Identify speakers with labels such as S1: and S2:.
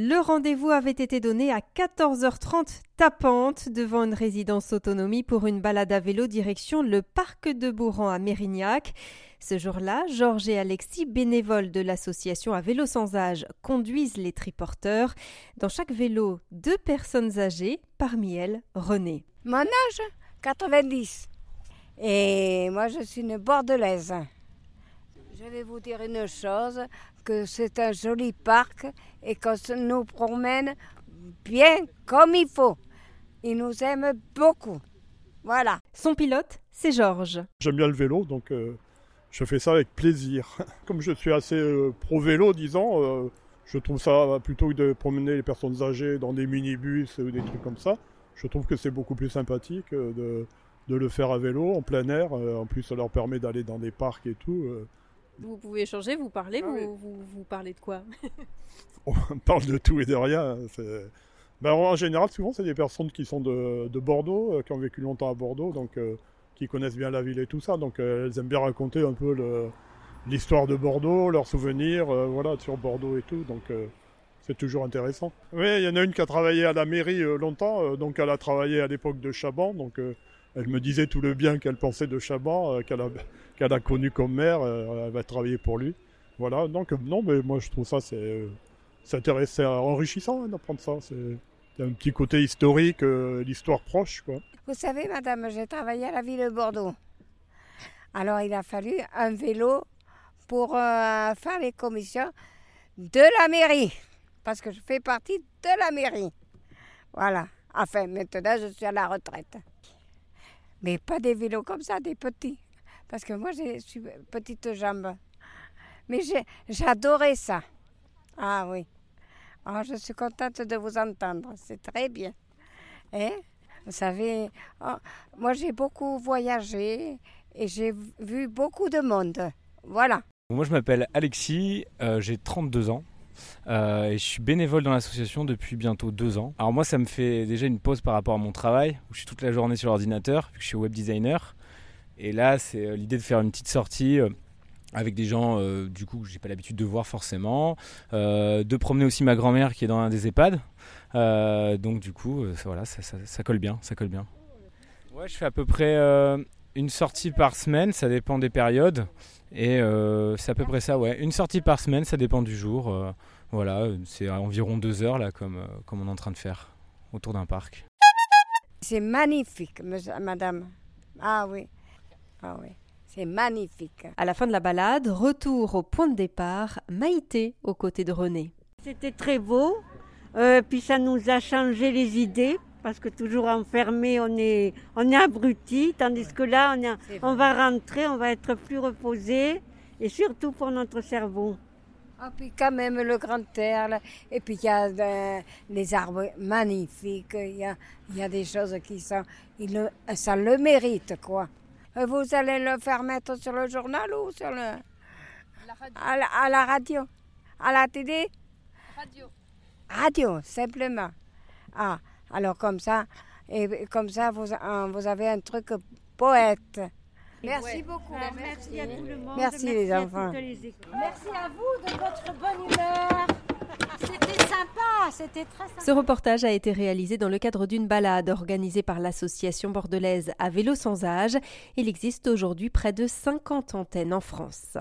S1: Le rendez-vous avait été donné à 14h30 tapante devant une résidence autonomie pour une balade à vélo direction le parc de Bourran à Mérignac. Ce jour-là, Georges et Alexis, bénévoles de l'association à vélo sans âge, conduisent les triporteurs. Dans chaque vélo, deux personnes âgées, parmi elles René.
S2: Mon âge 90. Et moi, je suis une bordelaise. Je vais vous dire une chose, que c'est un joli parc et qu'on nous promène bien comme il faut. Il nous aime beaucoup. Voilà.
S1: Son pilote, c'est Georges.
S3: J'aime bien le vélo, donc euh, je fais ça avec plaisir. Comme je suis assez euh, pro-vélo, disons, euh, je trouve ça plutôt que de promener les personnes âgées dans des minibus ou des trucs comme ça. Je trouve que c'est beaucoup plus sympathique de, de, le faire à vélo, en plein air. en plus, ça leur permet d'aller dans des parcs et tout.
S1: Vous pouvez échanger, vous parlez, ah vous, vous, parlez de quoi
S3: On parle de tout et de rien. Ben, en général, souvent, c'est des personnes qui sont de, Bordeaux, euh, qui ont vécu longtemps à Bordeaux, donc euh, qui connaissent bien la ville et tout ça. Donc euh, elles aiment bien raconter un peu l'histoire de Bordeaux, leurs souvenirs, voilà, sur Bordeaux et tout. Donc c'est toujours intéressant. Oui, il y en a une qui a travaillé à la mairie longtemps, donc elle a travaillé à l'époque de Chaban, donc elle me disait tout le bien qu'elle pensait de Chaban, qu'elle a, a connu comme maire, elle va travailler pour lui. Voilà, donc non, mais moi je trouve ça c'est c'est enrichissant hein, d'apprendre ça. C'est un petit côté historique, euh, l'histoire proche. Quoi.
S2: Vous savez, madame, j'ai travaillé à la ville de Bordeaux. Alors il a fallu un vélo pour euh, faire les commissions de la mairie. Parce que je fais partie de la mairie. Voilà. Enfin, maintenant, je suis à la retraite. Mais pas des vélos comme ça, des petits. Parce que moi, j'ai petite jambe. Mais j'adorais ça. Ah oui. Oh, je suis contente de vous entendre, c'est très bien. Eh, vous savez, oh, moi j'ai beaucoup voyagé et j'ai vu beaucoup de monde. Voilà.
S4: Moi je m'appelle Alexis, euh, j'ai 32 ans. Euh, et je suis bénévole dans l'association depuis bientôt deux ans. Alors moi, ça me fait déjà une pause par rapport à mon travail, où je suis toute la journée sur l'ordinateur, vu que je suis web designer. Et là, c'est euh, l'idée de faire une petite sortie avec des gens euh, du coup que j'ai pas l'habitude de voir forcément, euh, de promener aussi ma grand-mère qui est dans un des EHPAD. Euh, donc du coup, voilà, ça, colle bien, ça colle bien. Ouais, je fais à peu près une sortie par semaine, ça dépend des périodes, et c'est à peu près ça, ouais, une sortie par semaine, ça dépend du jour. voilà, c'est environ deux heures là, comme comme on est en train de faire autour d'un parc.
S2: C'est magnifique, madame. Ah oui, ah oui. C'est magnifique.
S1: À la fin de la balade, retour au point de départ, Maïté aux côtés de René.
S5: C'était très beau, euh, puis ça nous a changé les idées parce que toujours enfermé, on est, on est abruti, tandis que là, on, on va rentrer, on va être plus reposé, et surtout pour notre cerveau.
S2: Ah, puis quand même le grand air, et puis il y a euh, les arbres magnifiques, il y a, y a, des choses qui sont, il, ça le mérite, quoi. Vous allez le faire mettre sur le journal ou sur le... À, la à, la, radio? À la télé?
S6: Radio.
S2: Radio, simplement. Ah, alors comme ça, et comme ça, vous, vous avez un truc poète. Merci beaucoup.
S5: merci, à tout le monde.
S2: Merci, les enfants.
S6: merci à vous de votre bonne humeur. C'était sympa, c'était très sympa.
S1: Ce reportage a été réalisé dans le cadre d'une balade organisée par l'association bordelaise à vélo sans âge. Il existe aujourd'hui près de 50 antennes en France.